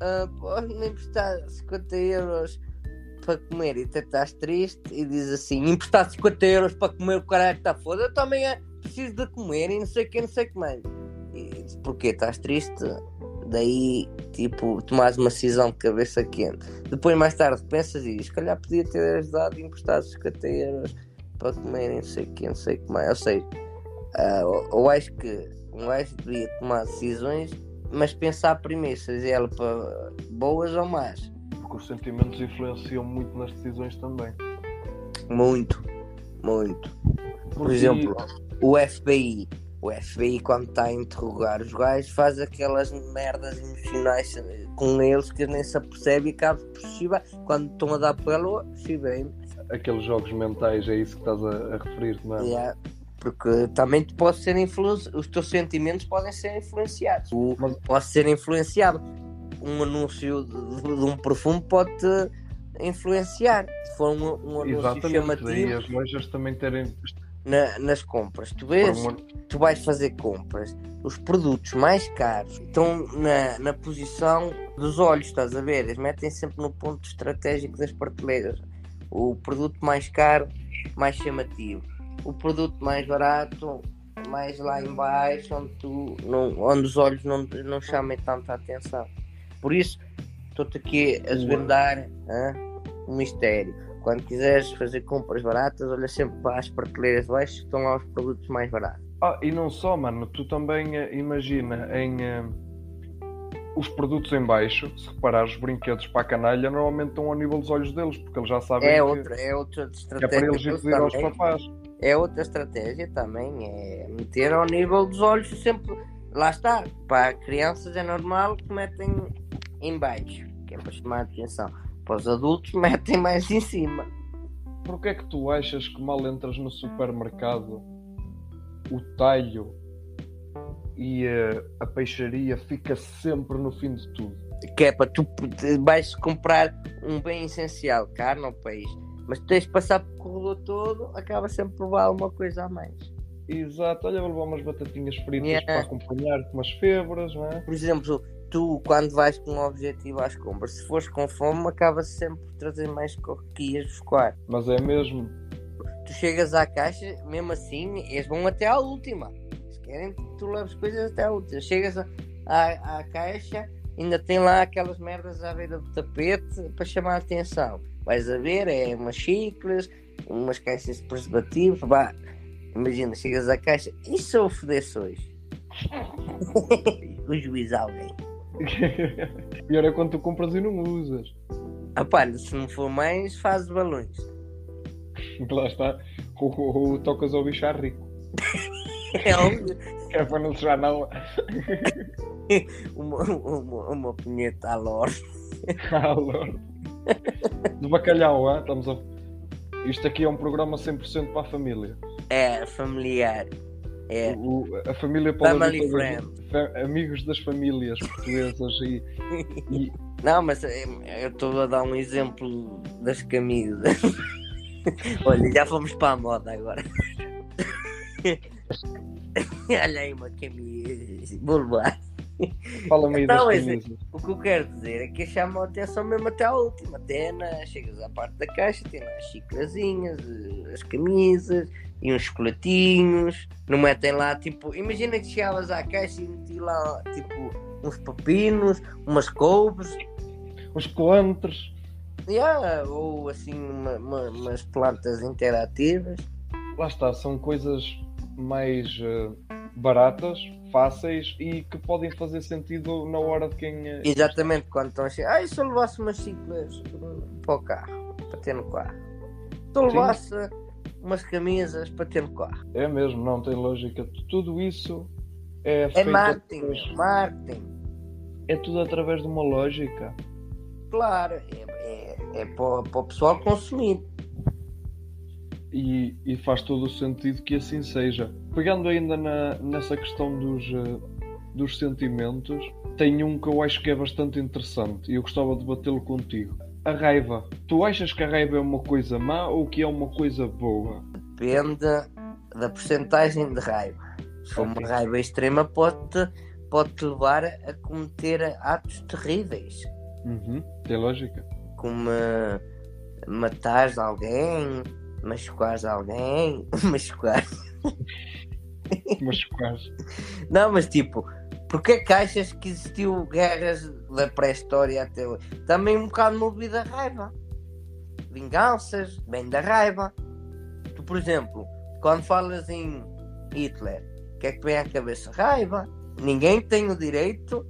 ah, pode-me emprestar 50 euros para comer e tu estás triste e diz assim, emprestar 50 euros para comer o caralho está foda, eu também é, preciso de comer e não sei o que, não sei o que mais. E porquê? Estás triste? Daí, tipo, tomares uma decisão de cabeça quente. Depois, mais tarde, pensas e se calhar podia ter ajudado e emprestado 50 euros para comer e não sei o que, não sei o que mais. Ou seja, eu- eu acho que um gajo devia tomar decisões mas pensar primeiro se é ela para boas ou más.
Porque os sentimentos influenciam muito nas decisões também.
Muito, muito. Por
Porque-
exemplo, o FBI. O FBI, quando está a interrogar os gajos, faz aquelas merdas emocionais com eles que nem se apercebe e acaba por chibar. Quando estão a dar pelo, chibem.
aqueles jogos mentais, é isso que estás a, a referir, não é?
Yeah. Porque também tu pode ser influenci... os teus sentimentos podem ser influenciados. Tu
Mas-
pode ser influenciado. Um anúncio de, de um perfume pode te influenciar. Se for um, um anúncio
Exatamente,
chamativo
daí as lojas também terem.
na- nas compras. Tu vês, tu vais fazer compras, os produtos mais caros estão na, na posição dos olhos, estás a ver? Eles metem sempre no ponto estratégico das prateleiras. O produto mais caro, mais chamativo. O produto mais barato, mais lá em baixo, onde, tu não, onde os olhos não, não chamem tanta atenção. Por isso, estou-te aqui a desvendar um mistério. Quando quiseres fazer compras baratas, olha sempre para as prateleiras de baixo, que estão lá os produtos mais baratos.
Ah, e não só, mano, tu também eh, imagina em eh, os produtos em baixo, se reparares, os brinquedos para a canalha normalmente estão ao nível dos olhos deles, porque eles já sabem
É
que,
outra, é outra
que é para
estratégia.
eles ir pedir aos papás.
É outra estratégia também, é meter ao nível dos olhos sempre. Lá está, para crianças é normal que metem em baixo, que é para chamar a atenção. Para os adultos metem mais em cima.
Porquê é que tu achas que mal entras no supermercado, o talho e eh, a peixaria fica sempre no fim de tudo?
Que é para tu vais comprar um bem essencial, carne ou peixe. Mas tens de passar pelo corredor todo, acaba sempre por levar alguma coisa a mais.
Exato, olha, vou levar umas batatinhas fritas
Yeah.
para acompanhar com umas febras, não é?
Por exemplo, tu quando vais com um objetivo às compras, se fores com fome, acaba sempre por trazer mais coquilhas buscar.
Mas é mesmo.
Tu chegas à caixa, mesmo assim, eles vão até à última. querem que tu leves coisas até úteis. Chegas à, à, à caixa, ainda tem lá aquelas merdas à beira do tapete para chamar a atenção. Vais a ver, é umas xícaras, umas caixas de preservativo, vá. Imagina, chegas à caixa, e se eu ofereço hoje? o juiz alguém.
Pior é quando tu compras e não usas.
Ah pá, se não for mais, faz balões.
Lá está. Ou, ou, ou tocas ao bicho rico.
É óbvio.
É para não sujar não.
uma, uma, uma punheta à lorde.
Ah, Lorde. De bacalhau, ah? Estamos a... Isto aqui é um programa 100% para a família.
É, familiar. É.
O- a família
Family friend.
amigos das famílias portuguesas e, e-
Não, mas eh, eu estou a dar um exemplo das camisas. Olha, já fomos para a moda agora. Olha aí uma camisa. Vou levar.
fala-me aí das
esse-
camisas.
O que eu quero dizer é que chamam a atenção mesmo até à última. Até na, chegas à parte da caixa, tem lá as xicrazinhas, eh, as camisas e uns chocolatinhos. Não metem lá, tipo, imagina que chegavas à caixa e meti lá, tipo, uns pepinos, umas couves,
Os coantros.
yeah, ou assim, uma- uma- umas plantas interativas.
Lá está, são coisas mais eh, baratas, fáceis e que podem fazer sentido na hora de quem. eh,
Exatamente, quando estão a chegar. Ah, e se eu levasse umas chiclas para o carro, para ter no carro? Se eu
Sim.
Umas camisas para ter no carro?
É mesmo, não tem lógica. Tudo isso é,
É
feito
marketing,
através-
marketing.
é tudo através de uma lógica.
Claro, é, é, é para, para o pessoal consumir.
E, e faz todo o sentido que assim seja. Pegando ainda na, nessa questão dos, eh, dos sentimentos, tem um que eu acho que é bastante interessante e eu gostava de batê-lo contigo. A raiva. Tu achas que a raiva é uma coisa má ou que é uma coisa boa?
Depende da porcentagem de raiva. Se for uma raiva extrema, pode-te pode -te levar a cometer atos terríveis.
Uhum, tem lógica.
Como eh, matares alguém, machucares alguém, machucar.
Quase.
Não, mas tipo, porque que achas que existiu guerras da pré-história até hoje? Também um bocado movido a raiva. Vinganças, bem da raiva. Tu, por exemplo, quando falas em Hitler, o que é que vem à cabeça? Raiva. Ninguém tem o direito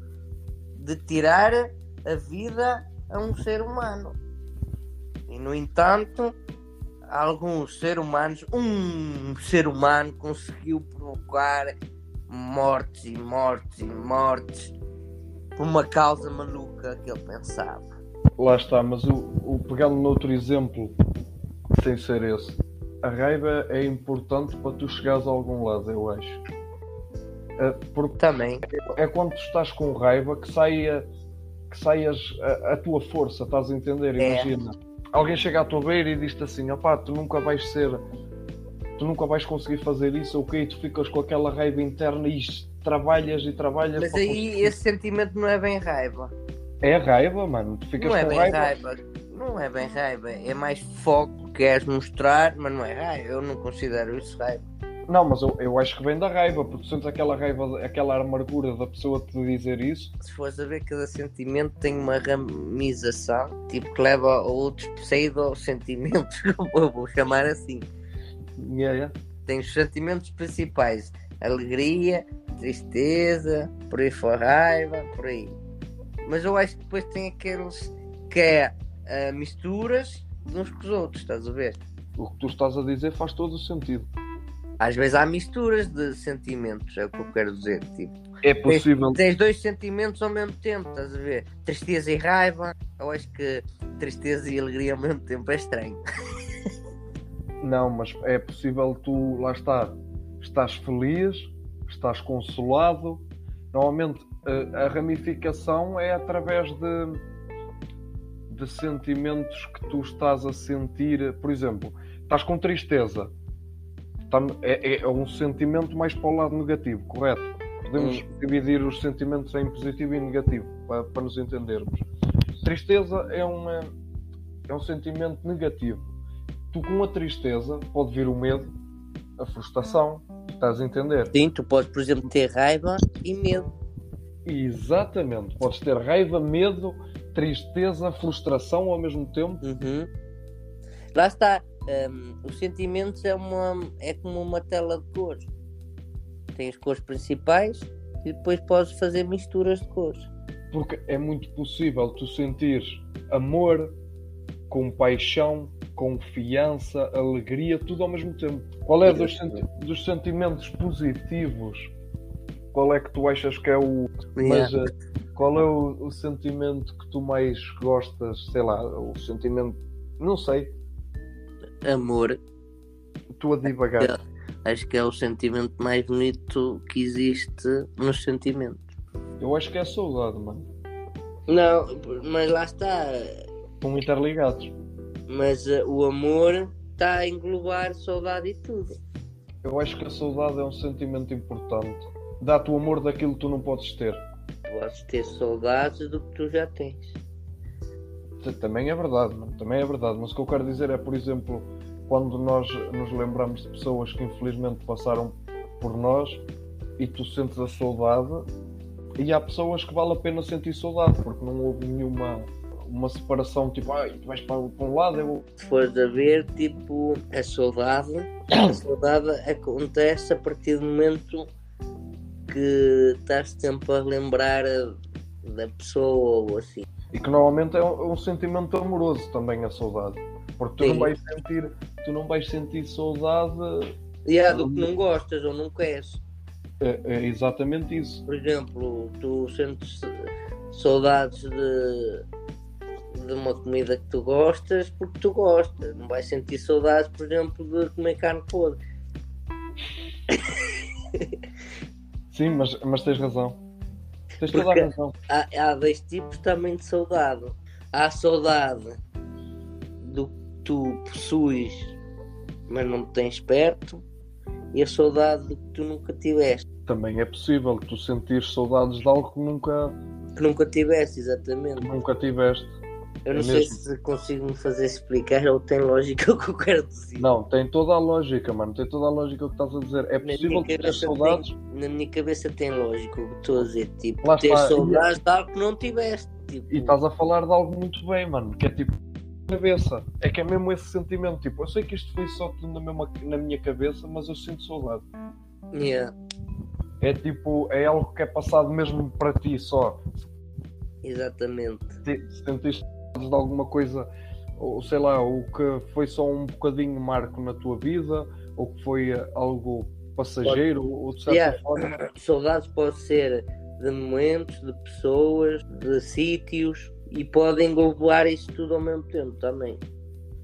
de tirar a vida a um ser humano. E, no entanto, alguns seres humanos, um ser humano conseguiu provocar mortes e mortes e mortes por uma causa maluca que ele pensava.
Lá está, mas o, o pegando noutro exemplo, sem ser esse, a raiva é importante para tu chegares a algum lado, eu acho. Eh, Porque
Também,
é quando tu estás com raiva que saia que saias a, a tua força, estás a entender?
É.
Imagina, alguém chega à tua beira e diz-te assim, opá, tu nunca vais ser tu nunca vais conseguir fazer isso, ok, tu ficas com aquela raiva interna e trabalhas e trabalhas
mas aí
conseguir.
esse sentimento não é bem raiva.
é raiva, mano, tu ficas
Não é bem
raiva,
raiva. Não é bem raiva. É mais foco que queres mostrar, mas não é raiva. Eu não considero isso raiva.
Não, mas eu, eu acho que vem da raiva, porque tu sentes aquela raiva, aquela amargura da pessoa te dizer isso.
Se fores a ver, cada sentimento tem uma ramização, tipo que leva a outros pseudo-sentimentos, vou chamar assim.
Yeah, yeah.
Tem os sentimentos principais: alegria, tristeza, por aí for raiva, por aí. Mas eu acho que depois tem aqueles que é ah, misturas de uns com os outros, estás a ver?
O que tu estás a dizer faz todo o sentido.
Às vezes há misturas de sentimentos, é o que eu quero dizer. Tipo,
É possível.
tens dois sentimentos ao mesmo tempo, estás a ver? Tristeza e raiva. Eu acho que tristeza e alegria ao mesmo tempo é estranho.
Não, mas é possível tu, lá está, estás feliz, estás consolado. Normalmente a, a ramificação é através de, de sentimentos que tu estás a sentir. Por exemplo, estás com tristeza. Tá- é, é- é um sentimento mais para o lado negativo, correto? Podemos dividir os sentimentos em positivo e negativo, para, para nos entendermos. Tristeza é, uma, é um sentimento negativo tu com a tristeza pode vir o medo, a frustração, Estás a entender?
Sim, tu podes, por exemplo, ter raiva e medo.
Exatamente. Podes ter raiva, medo, tristeza, frustração ao mesmo tempo.
Uhum. Lá está. Um, os sentimentos é, uma, é como uma tela de cores. Tem as cores principais e depois podes fazer misturas de cores.
Porque é muito possível tu sentir amor, compaixão, confiança, alegria, tudo ao mesmo tempo. Qual é dos, senti dos sentimentos positivos? Qual é que tu achas que é o.
Yeah.
Mas, eh, qual é o, o sentimento que tu mais gostas? Sei lá, o sentimento. Não sei.
Amor,
Tu a divagar.
acho que é o sentimento mais bonito que existe nos sentimentos.
Eu acho que é saudade, mano.
Não, mas lá está.
Estão interligados.
Mas uh, o amor está a englobar saudade e tudo.
Eu acho que a saudade é um sentimento importante. Dá-te o amor daquilo que tu não podes ter.
Podes ter saudades do que tu já tens.
Também é verdade, mano. Também é verdade. Mas o que eu quero dizer é, por exemplo, quando nós nos lembramos de pessoas que infelizmente passaram por nós e tu sentes a saudade, e há pessoas que vale a pena sentir saudade, porque não houve nenhuma uma separação, tipo, ai, tu vais para, para um lado, eu.
Se fores a ver, tipo, a saudade, a saudade acontece a partir do momento que estás sempre a lembrar da pessoa ou assim.
E que normalmente é um, é um sentimento amoroso também a saudade. Porque tu
Sim.
não vais sentir, tu não vais sentir saudade.
E há do que não gostas ou não queres.
É, é exatamente isso.
Por exemplo, tu sentes saudades de, de uma comida que tu gostas porque tu gostas. Não vais sentir saudades, por exemplo, de comer carne podre.
Sim, mas, mas tens razão. Tens toda a razão.
há, há dois tipos também de saudade. Há a saudade do que tu possuis, mas não te tens perto, e a saudade do que tu nunca tiveste.
Também é possível tu sentir saudades de algo que nunca,
Que nunca tiveste, exatamente.
nunca tiveste.
Eu não
É
sei
mesmo.
se consigo me fazer explicar ou tem lógica o que eu quero dizer.
Não, tem toda a lógica, mano. Tem toda a lógica o que estás a dizer. É
Na
possível ter saudades.
tem, na minha cabeça tem lógica o que estou a dizer. Tipo,
Lá
ter
está, e-
saudades de algo que não tiveste. Tipo,
E estás a falar de algo muito bem, mano. Que é tipo cabeça. É que é mesmo esse sentimento. Tipo, eu sei que isto foi só tudo na, mesma, na minha cabeça, mas eu sinto saudade.
yeah,
É tipo, é algo que é passado mesmo para ti só.
exatamente.
Te- Sentiste de alguma coisa, ou sei lá, ou que foi só um bocadinho marco na tua vida, ou que foi eh, algo passageiro, ou de certa
Yeah.
forma.
Saudades pode ser de momentos, de pessoas, de sítios e pode englobar isso tudo ao mesmo tempo também.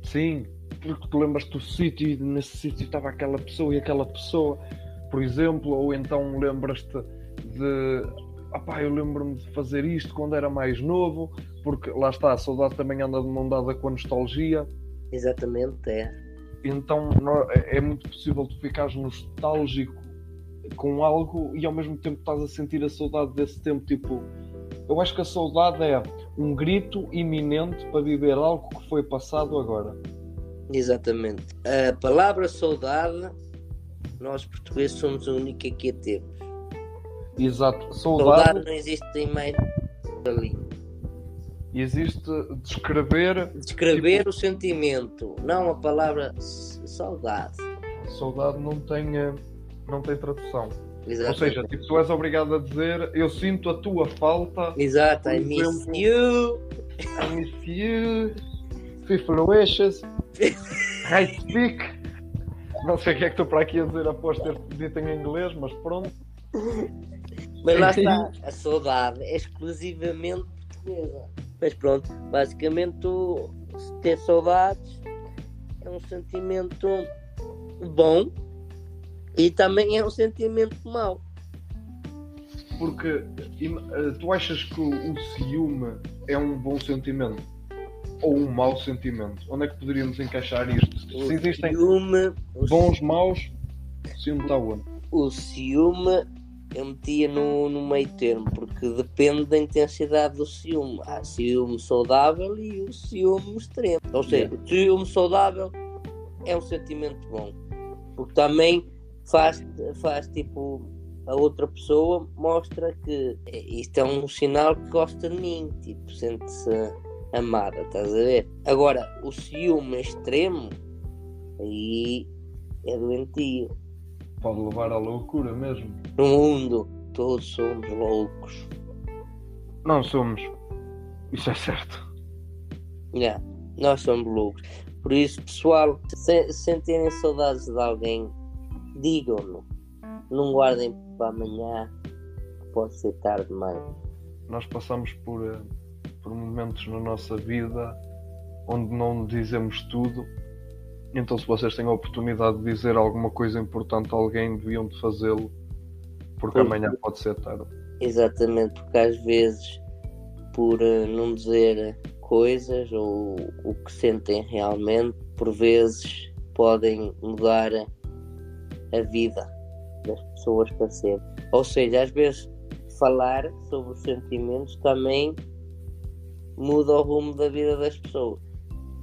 Sim, porque tu lembras do sítio e nesse sítio estava aquela pessoa e aquela pessoa, por exemplo, ou então lembras-te de. Opá, eu lembro-me de fazer isto quando era mais novo, porque lá está, a saudade também anda de mão dada com a nostalgia,
Exatamente, é.
então é é muito possível tu ficares nostálgico com algo e ao mesmo tempo estás a sentir a saudade desse tempo. Tipo, eu acho que a saudade é um grito iminente para viver algo que foi passado agora.
Exatamente. A palavra saudade, nós portugueses somos a única que a temos.
Exato,
Saudade
saudade
não existe em mais ali.
existe descrever
Descrever
Tipo-
o sentimento, não a palavra saudade.
saudade não tem eh, não tem tradução. Ou
Exato.
seja, tipo, tu és obrigado a dizer eu sinto a tua falta,
Exato, I miss
exemplo-
you.
I miss you, Fifaloecious, I speak. Não sei o que é que estou para aqui a dizer após ter dito em inglês, mas pronto.
Mas lá está, a saudade é exclusivamente portuguesa. Mas pronto, basicamente ter saudades é um sentimento bom e também é um sentimento mau.
Porque eh, tu achas que o, ciúme é um bom sentimento ou um mau sentimento? Onde é que poderíamos encaixar isto?
O
Se existem
ciúme,
bons, maus, o ciúme está onde?
o ciúme eu metia no, no meio termo, porque depende da intensidade do ciúme. Há ciúme saudável e o ciúme extremo. Ou seja, o ciúme saudável é um sentimento bom, porque também faz, faz tipo a outra pessoa mostra que isto é um sinal que gosta de mim, tipo, sente-se amada, estás a ver? Agora, o ciúme extremo aí é doentio.
Pode levar à loucura mesmo.
No mundo, todos somos loucos.
Não somos. Isso é certo.
Yeah, nós somos loucos. Por isso, pessoal, se sentirem saudades de alguém, digam-no. Não guardem para amanhã, que pode ser tarde demais.
Nós passamos por, eh, por momentos na nossa vida onde não dizemos tudo. Então, se vocês têm a oportunidade de dizer alguma coisa importante a alguém, deviam de fazê-lo, porque
Pois.
amanhã pode ser tarde.
Exatamente, porque às vezes, por eh, não dizer coisas ou o que sentem realmente, por vezes podem mudar a vida das pessoas para sempre. Ou seja, às vezes falar sobre os sentimentos também muda o rumo da vida das pessoas.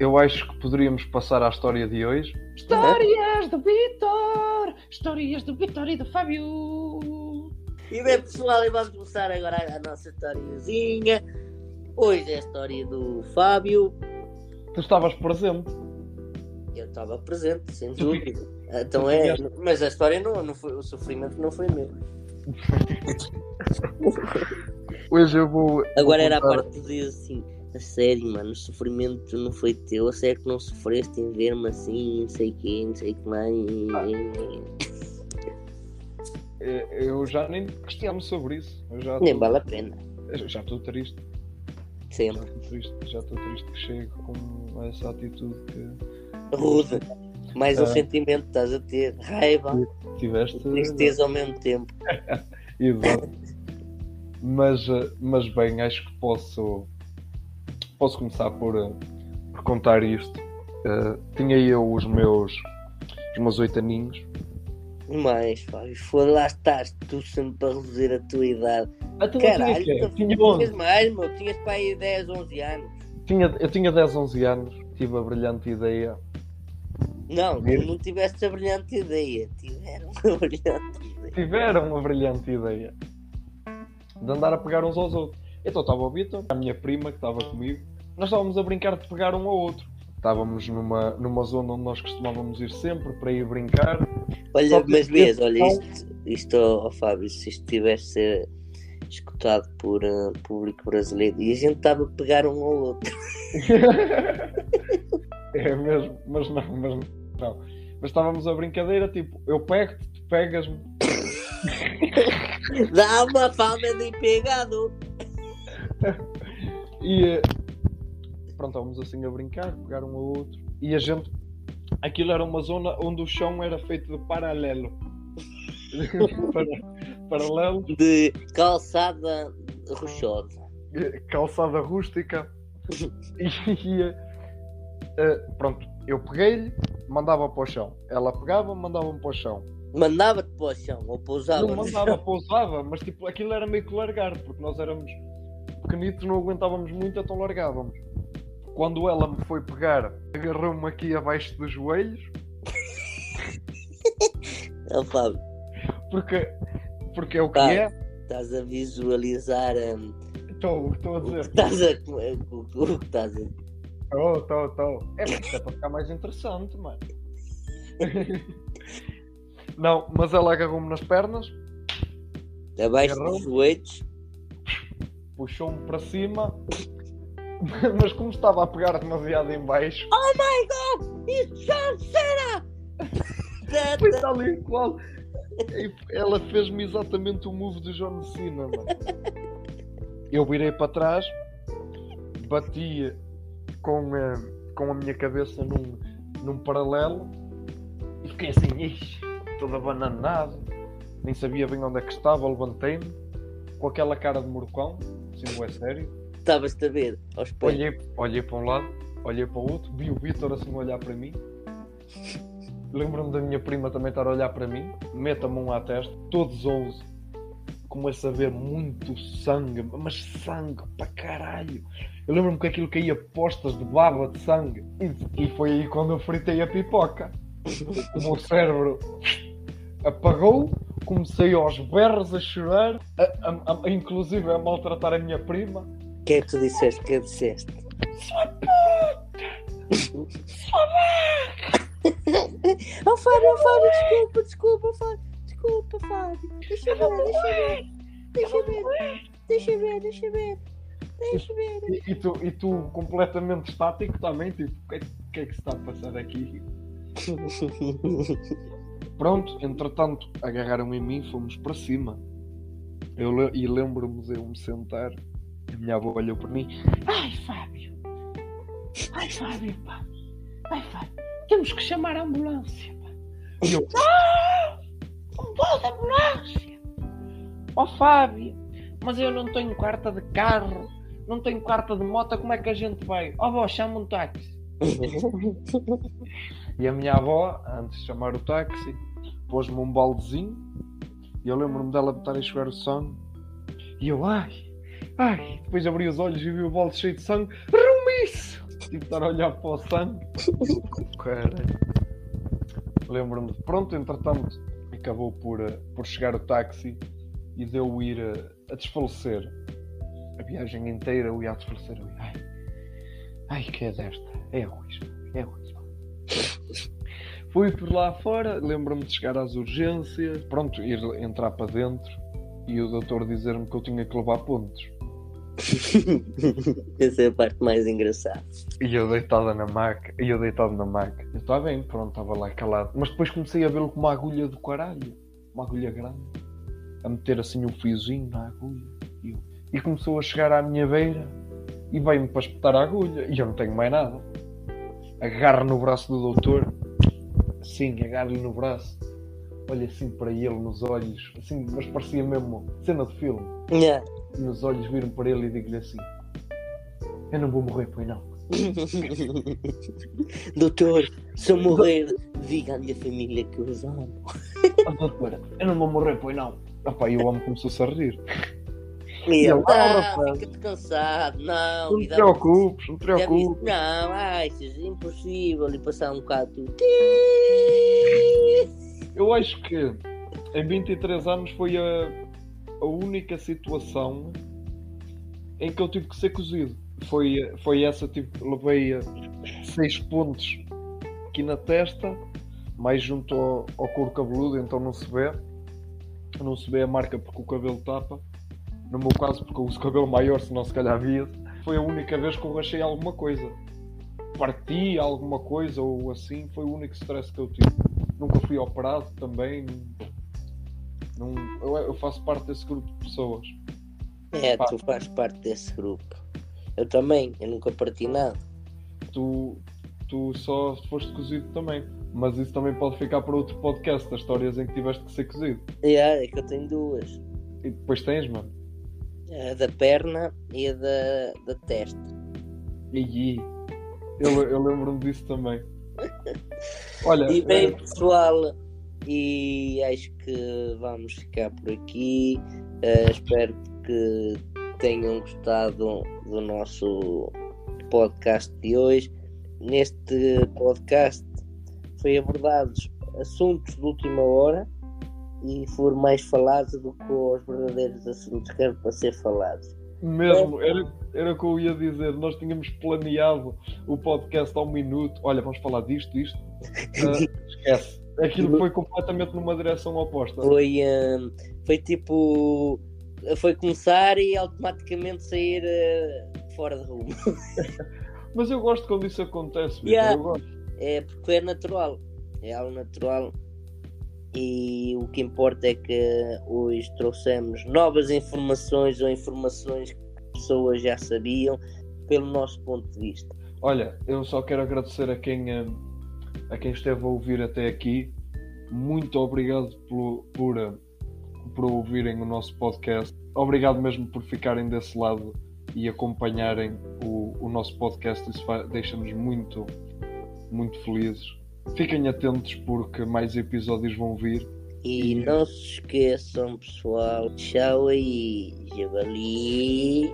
Eu acho que poderíamos passar à história de hoje.
Histórias do Vitor! Histórias do Vitor e do Fábio!
E bem pessoal, e vamos começar agora a nossa historiazinha. Hoje é a história do Fábio.
Tu estavas presente.
Eu estava presente, sem dúvida. Então é, mas a história não, não foi, o sofrimento não foi meu.
Hoje eu vou.
Agora
vou
era a parte de dizer assim, a sério, mano, o sofrimento não foi teu, a sério que não sofreste em ver-me assim, não sei o quê, não sei o que mais.
Eu já nem questiono sobre isso. Eu já
Nem
tô-
vale a pena,
eu Já estou triste. Já
sempre.
estou triste. Já estou triste que chego com essa atitude que
Rude. Mais um
Ah.
sentimento que estás a ter, raiva,
tiveste.
tristeza ao mesmo tempo.
Exato. Mas, eh, mas bem, acho que posso, posso começar por, eh, por contar isto. Eh, tinha eu os meus, os meus oito aninhos.
Mas, Fábio, foi lá estás tu sempre para reduzir a tua idade.
Então,
Caralho,
eu tinha,
tu
tinha,
tinhas
11.
mais, meu, tinhas para aí 10, 11 anos.
tinha, eu tinha 10, 11 anos. Tive a brilhante ideia.
Não, tu não tiveste a brilhante ideia. Tiveram a brilhante ideia.
Tiveram uma brilhante ideia de andar a pegar uns aos outros. Então estava o Vitor, a minha prima que estava comigo. Nós estávamos a brincar de pegar um ao outro. Estávamos numa, numa zona onde nós costumávamos ir sempre para ir brincar.
Olha, mas vês,
esse
olha, isto, isto ó, Fábio, se isto tivesse ser escutado por eh, público brasileiro e a gente estava a pegar um ao outro.
é mesmo, mas não, mas não. Mas estávamos a brincadeira, tipo, eu pego-te, tu pegas-me.
Dá uma falda de pegado.
E eh, pronto, estávamos assim a brincar, pegar um ao outro. E a gente. Aquilo era uma zona onde o chão era feito de paralelo. Para- paralelo,
De calçada rochosa.
calçada rústica. E eh, eh, pronto, eu peguei-lhe, mandava para o chão. Ela pegava, mandava-me para o chão.
Mandava-te para o chão, ou pousava
Não mandava, pousava, mas tipo, aquilo era meio que largar, porque nós éramos pequenitos, não aguentávamos muito, então largávamos. Quando ela me foi pegar, agarrou-me aqui abaixo dos joelhos,
Ó, Fábio,
porque, porque é o que é.
estás a visualizar hum,
Estou, estou a
o que
dizer.
estás a comer, o, o que estás a
Estou, estou, estou. É é para ficar mais interessante, mano. Não, mas ela agarrou-me nas pernas,
abaixo dos joelhos.
puxou-me para cima, mas como estava a pegar demasiado em baixo,
Oh my god! Isso já será!
Foi tal e qual. Ela fez-me exatamente o move do John Cena, mano. Eu virei para trás, bati com a, com a minha cabeça num, num paralelo e fiquei assim, ixi, todo abananado, nem sabia bem onde é que estava, levantei-me, com aquela cara de morcão, assim, não é sério.
Estavas-te a ver aos pés.
Olhei, olhei para um lado, olhei para o outro, vi o Vitor assim olhar para mim. Lembro-me da minha prima também estar a olhar para mim, mete a mão à testa, todos 11. Começo a ver muito sangue, mas sangue para caralho. Eu lembro-me que aquilo caía postas de baba de sangue. E, e foi aí quando eu fritei a pipoca. O meu cérebro apagou, comecei aos berros a chorar, a, a- a- inclusive a maltratar a minha prima.
O que é que tu disseste? Que é que disseste? Oh Fábio, oh Fábio, desculpa, desculpa, Fábio. Desculpa, Fábio. Deixa eu ver, deixa eu ver. Deixa eu ver. Deixa eu ver, deixa eu ver. Deixa eu ver.
E, e tu, e tu completamente estático também, tipo, o que, é, que- é que se está a passar aqui? Pronto, entretanto, agarraram em mim, fomos para cima. Eu, e lembro-me de eu me sentar, minha avó olhou para mim,
Ai, Fábio. Ai, Fábio, pá. Ai, Fábio. Temos que chamar a ambulância, pá.
e eu,
Não pode ambulância. Ó, Fábio. Mas eu não tenho carta de carro. Não tenho carta de moto. Como é que a gente vai? Ó, vó, chama um táxi.
E a minha avó, antes de chamar o táxi, pôs-me um baldezinho e eu lembro-me dela botar a enxugar o sangue. E eu, ai, ai, depois abri os olhos e vi o balde cheio de sangue. Rumiço! Tive de estar a olhar para o sangue. Caralho. Lembro-me, pronto, entretanto, acabou por, eh, por chegar o táxi e deu ir eh, a desfalecer. A viagem inteira eu ia a desfalecer. Eu ia, ai, ai, que é desta? É ruim, é ruim. Fui por lá fora, lembro-me de chegar às urgências, pronto, ir entrar para dentro e o doutor dizer-me que eu tinha que levar pontos.
Essa é a parte mais engraçada.
E eu deitada na maca, e eu deitado na maca. Eu estava bem, pronto, estava lá calado. Mas depois comecei a vê-lo com uma agulha do caralho, uma agulha grande, a meter assim um fiozinho na agulha. E, eu- e começou a chegar à minha beira e veio-me para espetar a agulha. E eu não tenho mais nada. Agarro no braço do doutor, assim, agarro-lhe no braço. Olho assim para ele nos olhos, assim, mas parecia mesmo cena de filme.
Yeah.
E nos olhos viram para ele e digo-lhe assim: Eu não vou morrer, pois não.
Doutor, se eu morrer, diga à minha família que eu os amo.
Ah, doutora, eu não vou morrer, pois não. Opa, e o homem começou-se a rir.
E ele,
ah,
ah, fica descansado, não.
Não te preocupes, não te preocupes.
Não, ai, isso é impossível. E passar um bocado.
Eu acho que em 23 anos foi a, a única situação em que eu tive que ser cozido. Foi, foi essa, tipo, levei 6 pontos aqui na testa, mais junto ao, ao couro cabeludo, então não se vê. Não se vê a marca porque o cabelo tapa. No meu caso, porque eu uso cabelo maior, senão se calhar via Foi a única vez que eu rachei alguma coisa. Parti alguma coisa ou assim, foi o único stress que eu tive. Nunca fui operado também. Não, eu, eu faço parte desse grupo de pessoas.
É, tu fazes parte desse grupo. Eu também, eu nunca parti nada.
Tu, tu só foste cozido também. Mas isso também pode ficar para outro podcast, das histórias em que tiveste que ser cozido.
É, é que eu tenho duas.
E depois tens, mano.
A da perna e a da, da testa.
E eu, eu lembro-me disso também. Olha,
E bem,
eh,
pessoal, e acho que vamos ficar por aqui. Eh, espero que tenham gostado do nosso podcast de hoje. Neste podcast foi abordados assuntos de última hora e foram mais falados do que os verdadeiros assuntos que eram para ser falados.
mesmo, era, era o que eu ia dizer. Nós tínhamos planeado o podcast ao minuto. Olha, vamos falar disto, disto. Ah, esquece. Aquilo foi completamente numa direção oposta.
Foi, hum, foi tipo. Foi começar e automaticamente sair eh, fora de rumo.
Mas eu gosto quando isso acontece.
Yeah.
Eu gosto.
É porque é natural. É algo natural. E o que importa é que hoje trouxemos novas informações ou informações que pessoas já sabiam pelo nosso ponto de vista.
Olha, eu só quero agradecer a quem, eh, a quem esteve a ouvir até aqui. Muito obrigado por, eh, por ouvirem o nosso podcast. Obrigado mesmo por ficarem desse lado e acompanharem o, o nosso podcast. Isso deixa-nos muito, muito felizes. Fiquem atentos porque mais episódios vão vir.
E não se esqueçam, pessoal. Tchau aí, Javali.